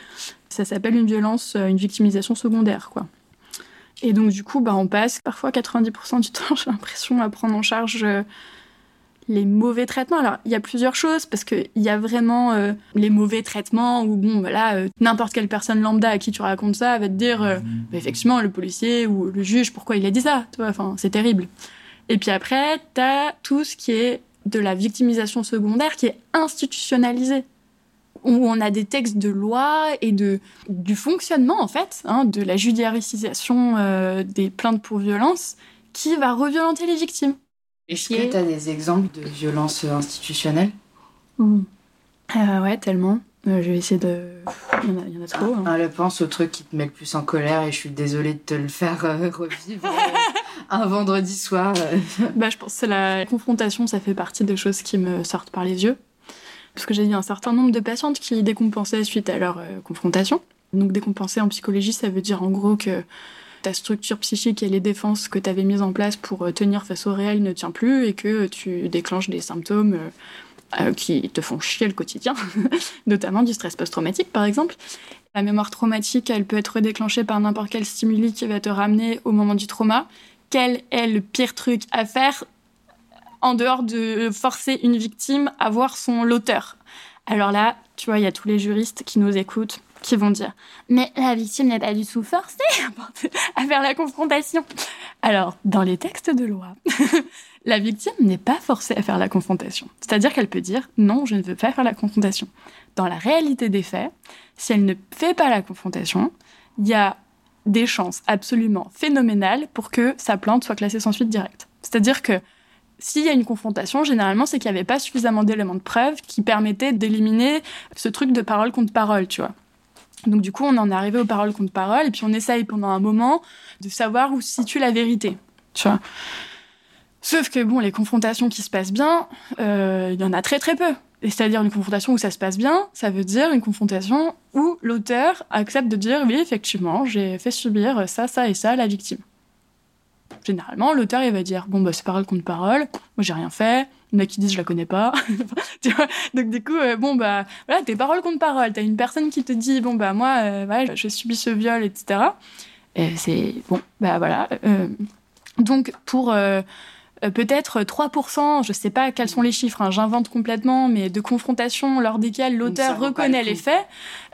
Ça s'appelle une violence, une victimisation secondaire, quoi. Et donc, du coup, bah, on passe parfois 90% du temps, j'ai l'impression, à prendre en charge les mauvais traitements. Alors, il y a plusieurs choses parce qu'il y a vraiment euh, les mauvais traitements où, bon, voilà, euh, n'importe quelle personne lambda à qui tu racontes ça va te dire, euh, bah, effectivement, le policier ou le juge, pourquoi il a dit ça, tu vois, enfin, c'est terrible. Et puis après, t'as tout ce qui est de la victimisation secondaire qui est institutionnalisée où on a des textes de loi et de du fonctionnement en fait, hein, de la judiciarisation des plaintes pour violence qui va reviolenter les victimes. Est-ce que tu as des exemples de violences institutionnelles? Mmh. Ouais, tellement. Euh, je vais essayer de. Il y en a, trop. Hein. Ah, pense au truc qui te met le plus en colère et je suis désolée de te le faire euh, revivre euh, un vendredi soir. bah, je pense que la confrontation, ça fait partie des choses qui me sortent par les yeux. Parce que j'ai eu un certain nombre de patientes qui décompensaient suite à leur confrontation. Donc décompenser en psychologie, ça veut dire en gros que ta structure psychique et les défenses que tu avais mises en place pour euh, tenir face au réel ne tient plus et que tu déclenches des symptômes euh, euh, qui te font chier le quotidien, notamment du stress post-traumatique par exemple. La mémoire traumatique, elle peut être déclenchée par n'importe quel stimuli qui va te ramener au moment du trauma. Quel est le pire truc à faire en dehors de forcer une victime à voir son l'auteur Alors là, tu vois, il y a tous les juristes qui nous écoutent qui vont dire mais la victime n'est pas du tout forcée à faire la confrontation. Alors, dans les textes de loi, la victime n'est pas forcée à faire la confrontation. C'est-à-dire qu'elle peut dire non, je ne veux pas faire la confrontation. Dans la réalité des faits, si elle ne fait pas la confrontation, il y a des chances absolument phénoménales pour que sa plainte soit classée sans suite directe. C'est-à-dire que s'il y a une confrontation, généralement, c'est qu'il n'y avait pas suffisamment d'éléments de preuve qui permettaient d'éliminer ce truc de parole contre parole, tu vois. Donc du coup, on en est arrivé aux paroles contre paroles, et puis on essaye pendant un moment de savoir où se situe la vérité. Tu vois Sauf que bon, les confrontations qui se passent bien, euh, il y en a très très peu. C'est-à-dire une confrontation où ça se passe bien, ça veut dire une confrontation où l'auteur accepte de dire oui, effectivement, j'ai fait subir ça, ça et ça à la victime. Généralement, l'auteur il va dire bon bah c'est parole contre parole, moi j'ai rien fait, il y en a qui disent je la connais pas. Donc du coup, euh, bon bah voilà, t'es parole contre parole. T'as une personne qui te dit bon bah moi, euh, je subis ce viol, etc. Et c'est bon bah voilà. Euh, donc pour peut-être 3%, je sais pas quels sont les chiffres, hein, j'invente complètement, mais de confrontations lors desquelles l'auteur reconnaît les faits,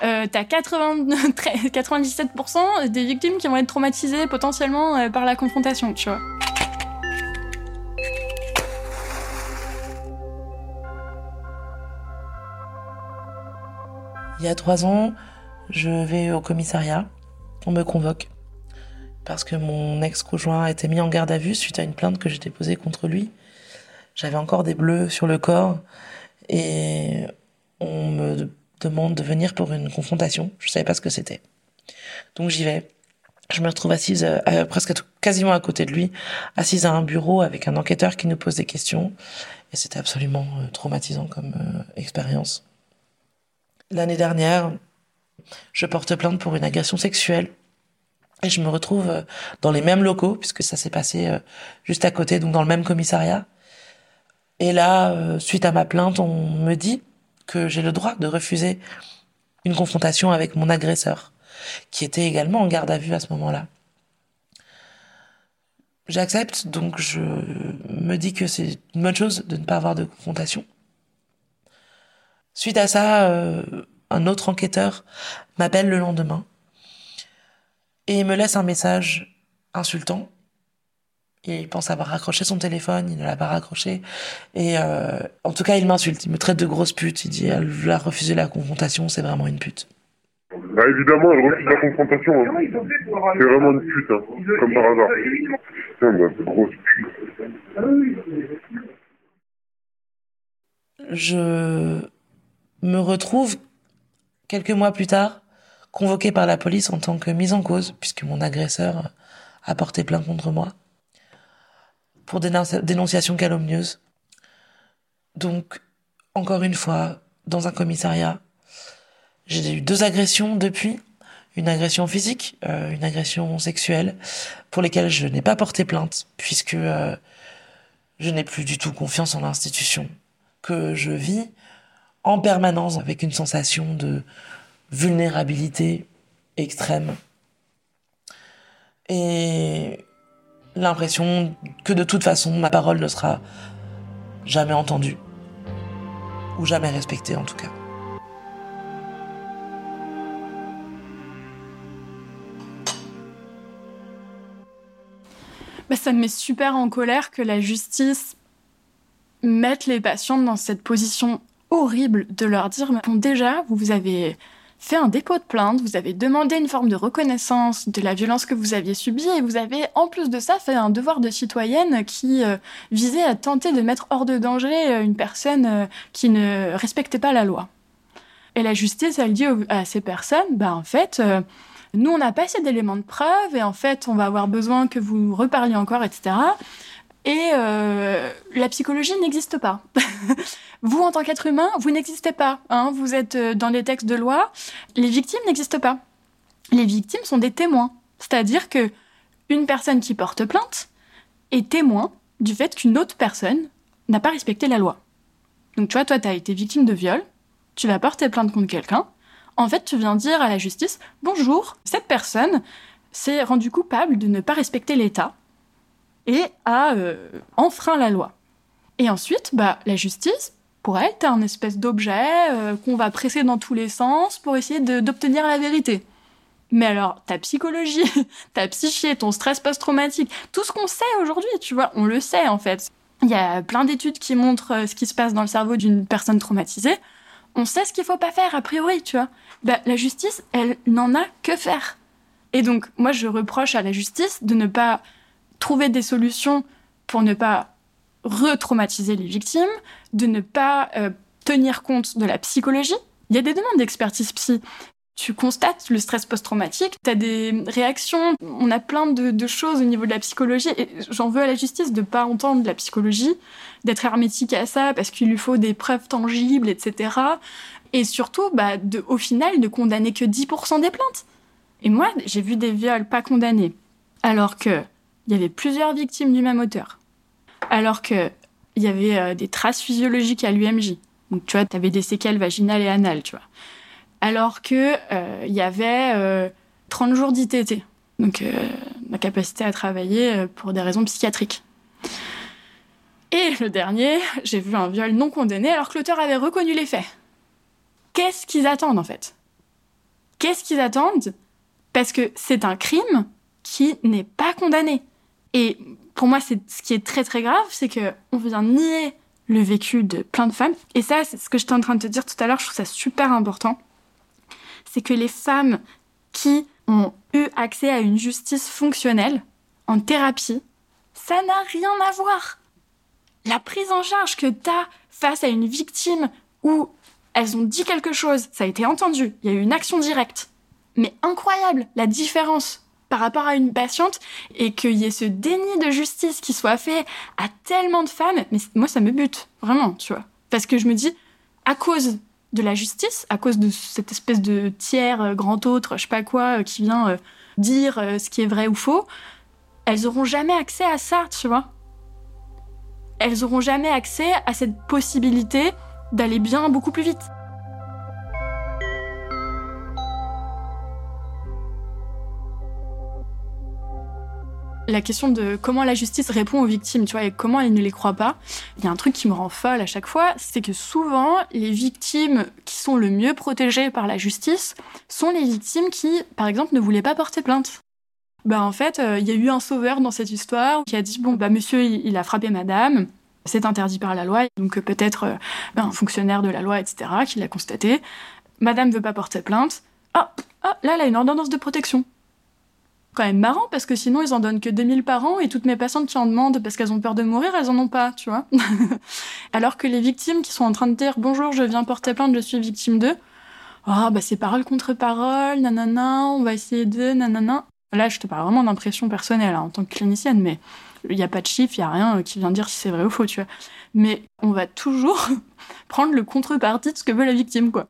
euh, t'as 97% des victimes qui vont être traumatisées potentiellement par la confrontation, tu vois. Il y a trois ans, je vais au commissariat. On me convoque parce que mon ex-conjoint a été mis en garde à vue suite à une plainte que j'ai déposée contre lui. J'avais encore des bleus sur le corps et on me demande de venir pour une confrontation. Je savais pas ce que c'était. Donc j'y vais. Je me retrouve assise euh, presque quasiment à côté de lui, assise à un bureau avec un enquêteur qui nous pose des questions. Et c'était absolument euh, traumatisant comme euh, expérience. L'année dernière, je porte plainte pour une agression sexuelle. Et je me retrouve euh, dans les mêmes locaux, puisque ça s'est passé euh, juste à côté, donc dans le même commissariat, Et là, euh, suite à ma plainte, on me dit que j'ai le droit de refuser une confrontation avec mon agresseur, qui était également en garde à vue à ce moment-là. J'accepte, donc je me dis que c'est une bonne chose de ne pas avoir de confrontation. Suite à ça, un autre enquêteur m'appelle le lendemain et il me laisse un message insultant. Il pense avoir raccroché son téléphone, il ne l'a pas raccroché. Et euh, en tout cas, il m'insulte, il me traite de grosse pute. Il dit elle a refusé la confrontation, c'est vraiment une pute. Bah évidemment, elle refuse la confrontation. Hein. C'est vraiment une pute, hein, comme par hasard. Putain, bah, grosse pute. Je me retrouve quelques mois plus tard convoqué par la police en tant que mise en cause, puisque mon agresseur a porté plainte contre moi pour dénonciation calomnieuse. Donc, encore une fois, dans un commissariat, j'ai eu deux agressions depuis. Une agression physique, euh, une agression sexuelle, pour lesquelles je n'ai pas porté plainte, puisque euh, je n'ai plus du tout confiance en l'institution, que je vis en permanence avec une sensation de vulnérabilité extrême. Et l'impression que de toute façon ma parole ne sera jamais entendue. Ou jamais respectée en tout cas. Bah, ça me met super en colère que la justice mette les patientes dans cette position horrible de leur dire bon déjà vous avez fait un dépôt de plainte, vous avez demandé une forme de reconnaissance de la violence que vous aviez subie et vous avez en plus de ça fait un devoir de citoyenne qui euh, visait à tenter de mettre hors de danger euh, une personne euh, qui ne respectait pas la loi. Et la justice, elle dit à ces personnes, bah en fait, nous on n'a pas assez d'éléments de preuve et en fait on va avoir besoin que vous reparliez encore, etc. Et euh, la psychologie n'existe pas. vous, en tant qu'être humain, vous n'existez pas. Hein. vous êtes euh, dans les textes de loi. Les victimes n'existent pas. Les victimes sont des témoins. C'est-à-dire que une personne qui porte plainte est témoin du fait qu'une autre personne n'a pas respecté la loi. Donc tu vois, toi, tu as été victime de viol, tu vas porter plainte contre quelqu'un. En fait, tu viens dire à la justice, bonjour, cette personne s'est rendue coupable de ne pas respecter l'État et a euh, enfreint la loi. Et ensuite, bah, la justice, pour elle, un espèce d'objet euh, qu'on va presser dans tous les sens pour essayer d'obtenir la vérité. Mais alors, ta psychologie, ta psyché, ton stress post-traumatique, tout ce qu'on sait aujourd'hui, tu vois, on le sait en fait. Il y a plein d'études qui montrent euh, ce qui se passe dans le cerveau d'une personne traumatisée. On sait ce qu'il faut pas faire, a priori, tu vois. Bah, la justice, elle n'en a que faire. Et donc, moi, je reproche à la justice de ne pas trouver des solutions pour ne pas retraumatiser les victimes, de ne pas euh, tenir compte de la psychologie. Il y a des demandes d'expertise psy. Tu constates le stress post-traumatique, tu as des réactions, on a plein de, choses au niveau de la psychologie, et j'en veux à la justice de pas entendre la psychologie, d'être hermétique à ça parce qu'il lui faut des preuves tangibles, etc. Et surtout, bah, au final, de condamner que 10% des plaintes. Et moi, j'ai vu des viols pas condamnés, alors que il y avait plusieurs victimes du même auteur. Alors que il y avait euh, des traces physiologiques à l'UMJ. Donc tu vois, tu avais des séquelles vaginales et anales, tu vois. Alors que euh, il y avait 30 euh, jours d'ITT. Donc ma capacité à travailler pour des raisons psychiatriques. Et le dernier, j'ai vu un viol non condamné alors que l'auteur avait reconnu les faits. Qu'est-ce qu'ils attendent en fait? Qu'est-ce qu'ils attendent? Parce que c'est un crime qui n'est pas condamné. Et pour moi, c'est ce qui est très très grave, c'est que on vient nier le vécu de plein de femmes. Et ça, c'est ce que j'étais en train de te dire tout à l'heure. Je trouve ça super important. C'est que les femmes qui ont eu accès à une justice fonctionnelle en thérapie, ça n'a rien à voir. La prise en charge que tu as face à une victime où elles ont dit quelque chose, ça a été entendu, il y a eu une action directe. Mais incroyable, la différence par rapport à une patiente et qu'il y ait ce déni de justice qui soit fait à tellement de femmes, mais moi ça me bute, vraiment, tu vois. Parce que je me dis, à cause de la justice, à cause de cette espèce de tiers euh, grand autre, je sais pas quoi, euh, qui vient euh, dire ce qui est vrai ou faux, elles auront jamais accès à ça, tu vois. elles auront jamais accès à cette possibilité d'aller bien beaucoup plus vite. La question de comment la justice répond aux victimes, tu vois, et comment elle ne les croit pas. Il y a un truc qui me rend folle à chaque fois, c'est que souvent, les victimes qui sont le mieux protégées par la justice sont les victimes qui, par exemple, ne voulaient pas porter plainte. Bah en fait, euh, il y a eu un sauveur dans cette histoire qui a dit bon bah monsieur il, a frappé madame, c'est interdit par la loi, donc euh, peut-être euh, ben, un fonctionnaire de la loi etc qui l'a constaté. Madame veut pas porter plainte. Ah, ah là elle a une ordonnance de protection quand même marrant parce que sinon ils en donnent que 2000 par an et toutes mes patientes qui en demandent parce qu'elles ont peur de mourir, elles en ont pas, tu vois. Alors que les victimes qui sont en train de dire bonjour, je viens porter plainte, je suis victime d'eux. Ah bah c'est parole contre parole, nanana, on va essayer de nanana. Là, je te parle vraiment d'impression personnelle hein, en tant que clinicienne, mais il n'y a pas de chiffre, il n'y a rien qui vient dire si c'est vrai ou faux, tu vois. Mais on va toujours prendre le contrepartie de ce que veut la victime, quoi.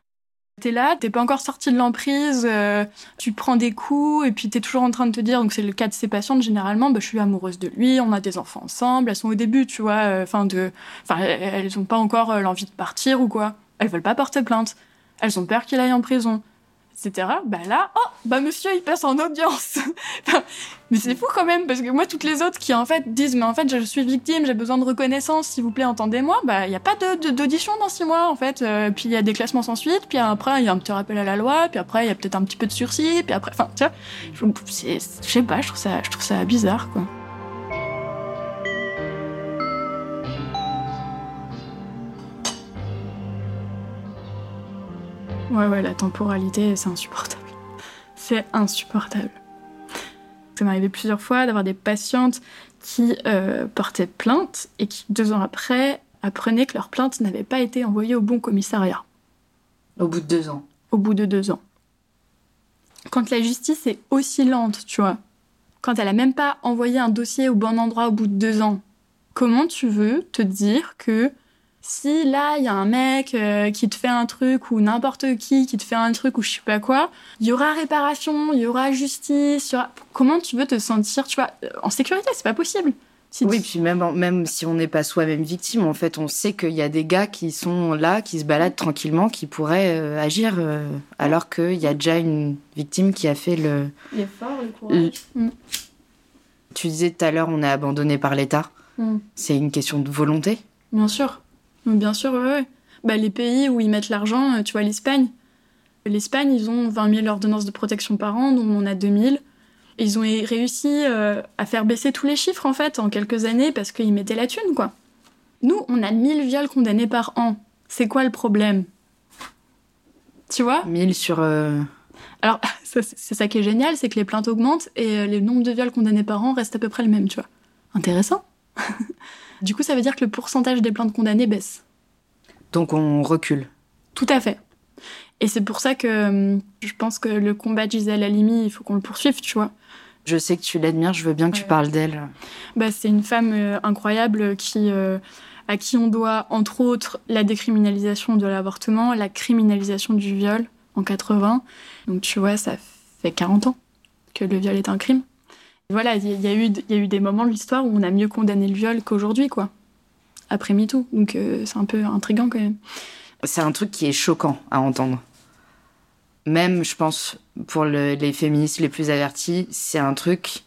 T'es là, t'es pas encore sorti de l'emprise, euh, tu prends des coups et puis t'es toujours en train de te dire, donc c'est le cas de ces patientes généralement, bah, je suis amoureuse de lui, on a des enfants ensemble, elles sont au début, tu vois, euh, enfin de, enfin elles ont pas encore euh, l'envie de partir ou quoi, elles veulent pas porter plainte, elles ont peur qu'il aille en prison etc. Bah là, oh, bah monsieur, il passe en audience. mais c'est fou quand même, parce que moi, toutes les autres qui en fait disent, mais en fait, je suis victime, j'ai besoin de reconnaissance, s'il vous plaît, entendez-moi, bah il n'y a pas d'audition dans six mois, en fait. Euh, puis il y a des classements sans suite, puis après, il y a un petit rappel à la loi, puis après, il y a peut-être un petit peu de sursis, puis après, enfin, tu vois, je sais pas, je trouve ça, je trouve ça bizarre, quoi. Ouais, ouais, la temporalité, c'est insupportable. C'est insupportable. Ça m'est arrivé plusieurs fois d'avoir des patientes qui euh, portaient plainte et qui, deux ans après, apprenaient que leur plainte n'avait pas été envoyée au bon commissariat. Au bout de deux ans Au bout de deux ans. Quand la justice est aussi lente, tu vois, quand elle a même pas envoyé un dossier au bon endroit au bout de deux ans, comment tu veux te dire que si là, il y a un mec euh, qui te fait un truc ou n'importe qui qui te fait un truc ou je sais pas quoi, il y aura réparation, il y aura justice, comment tu veux te sentir, tu vois, en sécurité, c'est pas possible. oui, puis même, même si on n'est pas soi-même victime, en fait, on sait qu'il y a des gars qui sont là, qui se baladent tranquillement, qui pourraient euh, agir, euh, alors qu'il y a déjà une victime qui a fait le... L'effort, le courage. Mm. Tu disais tout à l'heure, on est abandonné par l'État. Mm. C'est une question de volonté Bien sûr. Bien sûr, ouais. Bah, les pays où ils mettent l'argent, euh, tu vois, l'Espagne. L'Espagne, ils ont 20 000 ordonnances de protection par an, dont on a 2000. Ils ont réussi euh, à faire baisser tous les chiffres, en fait, en quelques années, parce qu'ils mettaient la thune, quoi. Nous, on a 1000 viols condamnés par an. C'est quoi le problème? Tu vois? 1000 sur... Euh, Alors, c'est ça qui est génial, c'est que les plaintes augmentent et le nombre de viols condamnés par an reste à peu près le même, tu vois. Intéressant Du coup, ça veut dire que le pourcentage des plaintes condamnées baisse. Donc on recule. Tout à fait. Et c'est pour ça que hum, je pense que le combat de Gisèle Halimi, il faut qu'on le poursuive, tu vois. Je sais que tu l'admires, je veux bien que tu parles d'elle. Bah, c'est une femme euh, incroyable qui, euh, à qui on doit, entre autres, la décriminalisation de l'avortement, la criminalisation du viol en 80. Donc tu vois, ça fait 40 ans que le viol est un crime. Voilà, il y, a eu, y a eu des moments de l'histoire où on a mieux condamné le viol qu'aujourd'hui, quoi. Après MeToo. Donc euh, c'est un peu intriguant quand même. C'est un truc qui est choquant à entendre. Même, je pense, pour les féministes les plus avertis, c'est un truc,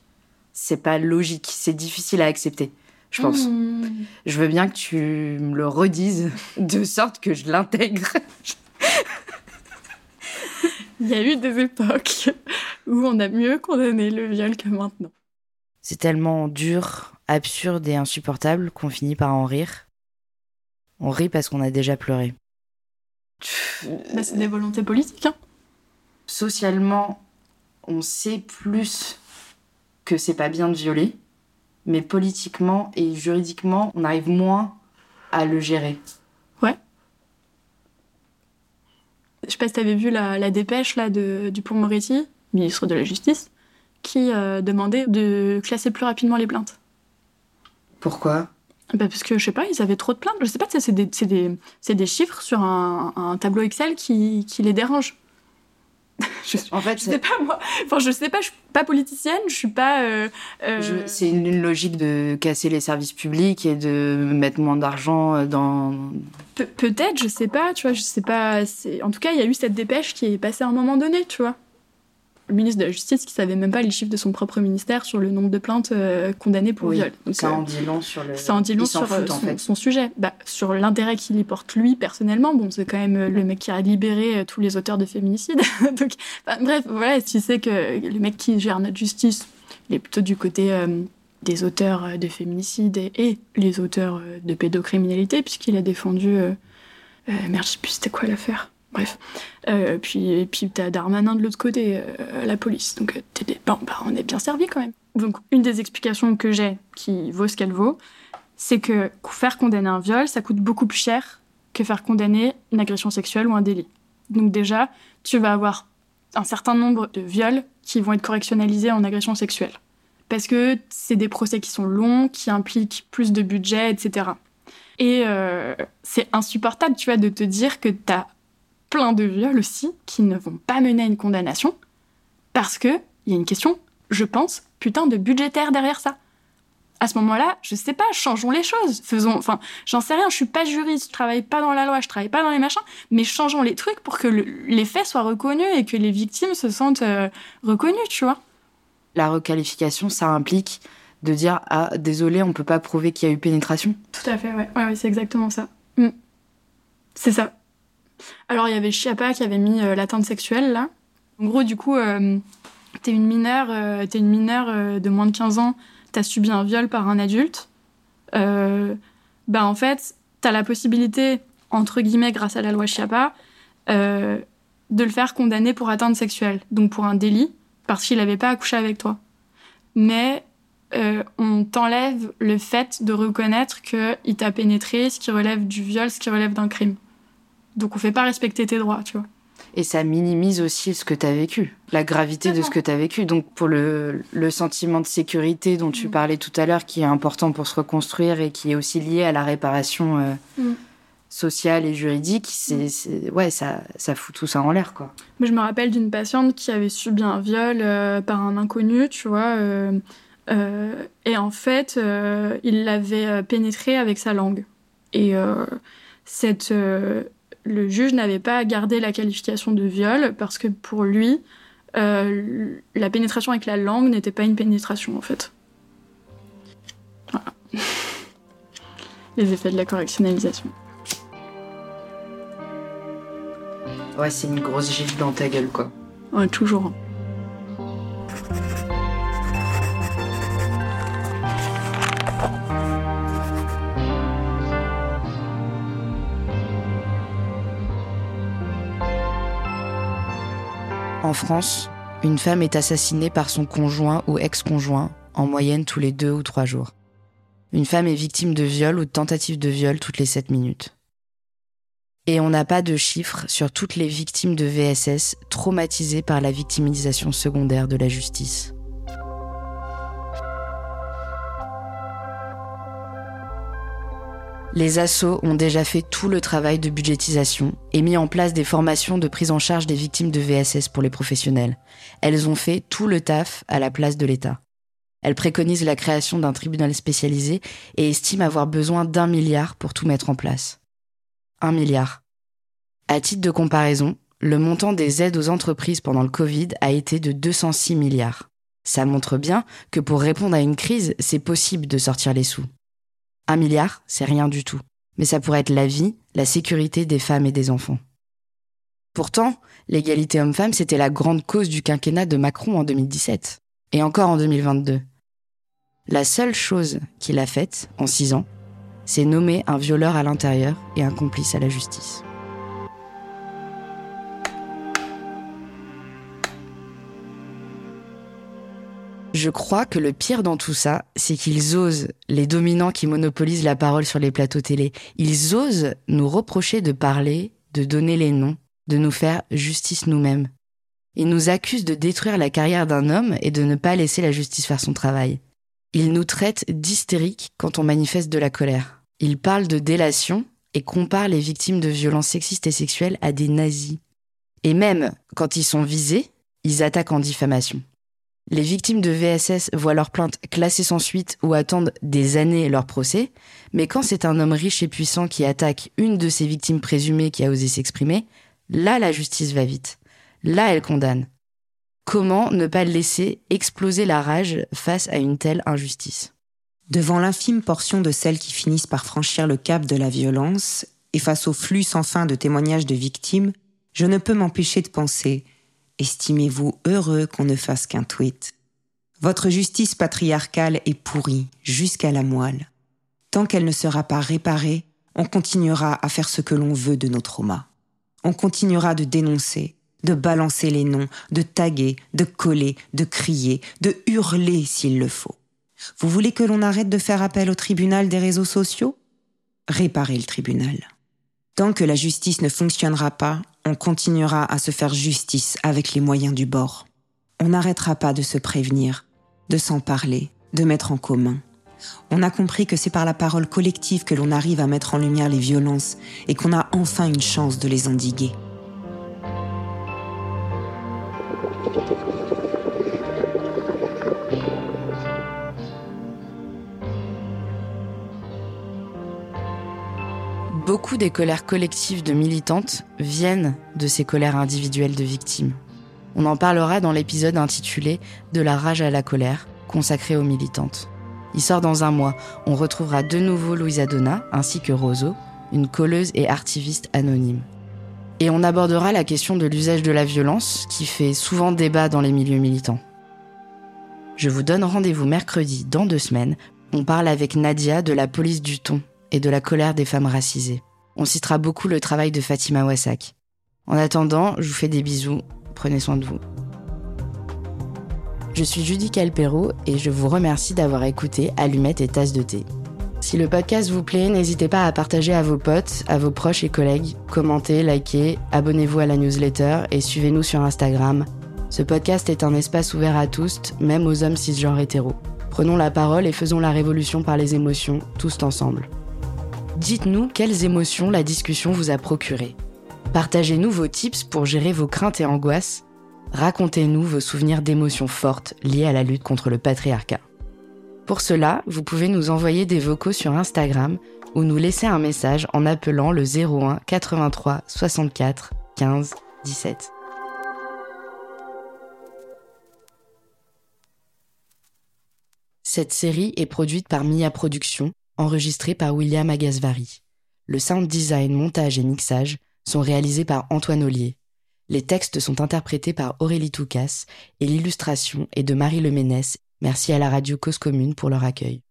c'est pas logique, c'est difficile à accepter, je pense. Mmh. Je veux bien que tu me le redises de sorte que je l'intègre. Il y a eu des époques où on a mieux condamné le viol que maintenant. C'est tellement dur, absurde et insupportable qu'on finit par en rire. On rit parce qu'on a déjà pleuré. Bah, c'est des volontés politiques. Hein. Socialement, on sait plus que c'est pas bien de violer, mais politiquement et juridiquement, on arrive moins à le gérer. Je sais pas si t'avais vu la, dépêche là de Dupont-Moretti, ministre de la Justice, qui euh, demandait de classer plus rapidement les plaintes. Pourquoi? Bah parce que je sais pas, ils avaient trop de plaintes. Je sais pas, c'est des, des, des, chiffres sur un, tableau Excel qui, qui les dérangent. je, en fait, je sais pas moi. Enfin, je sais pas. Je suis pas politicienne. Je suis pas. Euh, euh, c'est une, logique de casser les services publics et de mettre moins d'argent dans. Peut-être, je sais pas. Tu vois, je sais pas. En tout cas, il y a eu cette dépêche qui est passée à un moment donné. Tu vois le ministre de la Justice qui savait même pas les chiffres de son propre ministère sur le nombre de plaintes euh, condamnées pour viol. ça en dit long sur le. Ça en dit long sur euh, son, sujet. Bah, sur l'intérêt qu'il y porte lui personnellement. Bon, c'est quand même euh, le mec qui a libéré tous les auteurs de féminicide. Donc, bref, voilà, tu sais que le mec qui gère notre justice, il est plutôt du côté des auteurs de féminicide et, les auteurs de pédocriminalité, puisqu'il a défendu. merde, je sais plus c'était quoi l'affaire. Bref. Euh, puis, et puis t'as Darmanin de l'autre côté, euh, la police. Donc euh, bon, bah, on est bien servi quand même. Donc une des explications que j'ai, qui vaut ce qu'elle vaut, c'est que faire condamner un viol, ça coûte beaucoup plus cher que faire condamner une agression sexuelle ou un délit. Donc déjà, tu vas avoir un certain nombre de viols qui vont être correctionnalisés en agression sexuelle. Parce que c'est des procès qui sont longs, qui impliquent plus de budget, etc. Et c'est insupportable, tu vois, de te dire que t'as plein de viols aussi qui ne vont pas mener à une condamnation parce que il y a une question, je pense, putain de budgétaire derrière ça. À ce moment-là, je sais pas, changeons les choses, faisons, enfin, j'en sais rien, je suis pas juriste, je travaille pas dans la loi, je travaille pas dans les machins, mais changeons les trucs pour que les faits soient reconnus et que les victimes se sentent euh, reconnues, tu vois. La requalification, ça implique de dire ah désolé, on peut pas prouver qu'il y a eu pénétration. Tout à fait, ouais, ouais, c'est exactement ça. Mm. C'est ça. Alors, il y avait Chiappa qui avait mis euh, l'atteinte sexuelle, là. En gros, du coup, euh, t'es une mineure, euh, es une mineure de moins de 15 ans, t'as subi un viol par un adulte. bah, en fait, t'as la possibilité, entre guillemets, grâce à la loi Chiappa, de le faire condamner pour atteinte sexuelle, donc pour un délit, parce qu'il n'avait pas accouché avec toi. Mais on t'enlève le fait de reconnaître qu'il t'a pénétré, ce qui relève du viol, ce qui relève d'un crime. Donc on fait pas respecter tes droits, tu vois. Et ça minimise aussi ce que tu as vécu, la gravité de ce que tu as vécu. Donc pour le, sentiment de sécurité dont tu mm. parlais tout à l'heure, qui est important pour se reconstruire et qui est aussi lié à la réparation euh, mm. sociale et juridique, c'est, mm. ouais, ça, ça fout tout ça en l'air, quoi. Mais je me rappelle d'une patiente qui avait subi un viol euh, par un inconnu, tu vois. Euh, et en fait, il l'avait pénétré avec sa langue. Et cette le juge n'avait pas gardé la qualification de viol parce que pour lui, euh, la pénétration avec la langue n'était pas une pénétration en fait. Voilà. Les effets de la correctionnalisation. Ouais, c'est une grosse gifle dans ta gueule quoi. Ouais, toujours. En France, une femme est assassinée par son conjoint ou ex-conjoint en moyenne tous les deux ou trois jours. Une femme est victime de viol ou de tentative de viol toutes les sept minutes. Et on n'a pas de chiffres sur toutes les victimes de VSS traumatisées par la victimisation secondaire de la justice. Les assos ont déjà fait tout le travail de budgétisation et mis en place des formations de prise en charge des victimes de VSS pour les professionnels. Elles ont fait tout le taf à la place de l'État. Elles préconisent la création d'un tribunal spécialisé et estiment avoir besoin d'un milliard pour tout mettre en place. Un milliard. À titre de comparaison, le montant des aides aux entreprises pendant le Covid a été de 206 milliards. Ça montre bien que pour répondre à une crise, c'est possible de sortir les sous. Un milliard, c'est rien du tout. Mais ça pourrait être la vie, la sécurité des femmes et des enfants. Pourtant, l'égalité homme-femme, c'était la grande cause du quinquennat de Macron en 2017. Et encore en 2022. La seule chose qu'il a faite, en six ans, c'est nommer un violeur à l'intérieur et un complice à la justice. Je crois que le pire dans tout ça, c'est qu'ils osent, les dominants qui monopolisent la parole sur les plateaux télé, ils osent nous reprocher de parler, de donner les noms, de nous faire justice nous-mêmes. Ils nous accusent de détruire la carrière d'un homme et de ne pas laisser la justice faire son travail. Ils nous traitent d'hystériques quand on manifeste de la colère. Ils parlent de délation et comparent les victimes de violences sexistes et sexuelles à des nazis. Et même quand ils sont visés, ils attaquent en diffamation. Les victimes de VSS voient leur plainte classée sans suite ou attendent des années leur procès, mais quand c'est un homme riche et puissant qui attaque une de ses victimes présumées qui a osé s'exprimer, là la justice va vite. Là elle condamne. Comment ne pas laisser exploser la rage face à une telle injustice? Devant l'infime portion de celles qui finissent par franchir le cap de la violence, et face au flux sans fin de témoignages de victimes, je ne peux m'empêcher de penser Estimez-vous heureux qu'on ne fasse qu'un tweet? Votre justice patriarcale est pourrie jusqu'à la moelle. Tant qu'elle ne sera pas réparée, on continuera à faire ce que l'on veut de nos traumas. On continuera de dénoncer, de balancer les noms, de taguer, de coller, de crier, de hurler s'il le faut. Vous voulez que l'on arrête de faire appel au tribunal des réseaux sociaux? Réparez le tribunal. Tant que la justice ne fonctionnera pas, on continuera à se faire justice avec les moyens du bord. On n'arrêtera pas de se prévenir, de s'en parler, de mettre en commun. On a compris que c'est par la parole collective que l'on arrive à mettre en lumière les violences et qu'on a enfin une chance de les endiguer. Beaucoup des colères collectives de militantes viennent de ces colères individuelles de victimes. On en parlera dans l'épisode intitulé De la rage à la colère, consacré aux militantes. Il sort dans un mois. On retrouvera de nouveau Louisa Donna ainsi que Roseau, une colleuse et artiviste anonyme. Et on abordera la question de l'usage de la violence qui fait souvent débat dans les milieux militants. Je vous donne rendez-vous mercredi dans deux semaines. On parle avec Nadia de la police du ton et de la colère des femmes racisées. On citera beaucoup le travail de Fatima Wassak. En attendant, je vous fais des bisous, prenez soin de vous. Je suis Judy Calpero et je vous remercie d'avoir écouté Allumettes et Tasse de thé. Si le podcast vous plaît, n'hésitez pas à partager à vos potes, à vos proches et collègues, commentez, likez, abonnez-vous à la newsletter et suivez-nous sur Instagram. Ce podcast est un espace ouvert à tous, même aux hommes cisgenres hétéros. Prenons la parole et faisons la révolution par les émotions, tous ensemble. Dites-nous quelles émotions la discussion vous a procuré. Partagez-nous vos tips pour gérer vos craintes et angoisses. Racontez-nous vos souvenirs d'émotions fortes liées à la lutte contre le patriarcat. Pour cela, vous pouvez nous envoyer des vocaux sur Instagram ou nous laisser un message en appelant le 01 83 64 15 17. Cette série est produite par Mia Productions enregistré par William Agasvari. Le sound design, montage et mixage sont réalisés par Antoine Ollier. Les textes sont interprétés par Aurélie Toucas et l'illustration est de Marie Leménès. Merci à la radio Cause Commune pour leur accueil.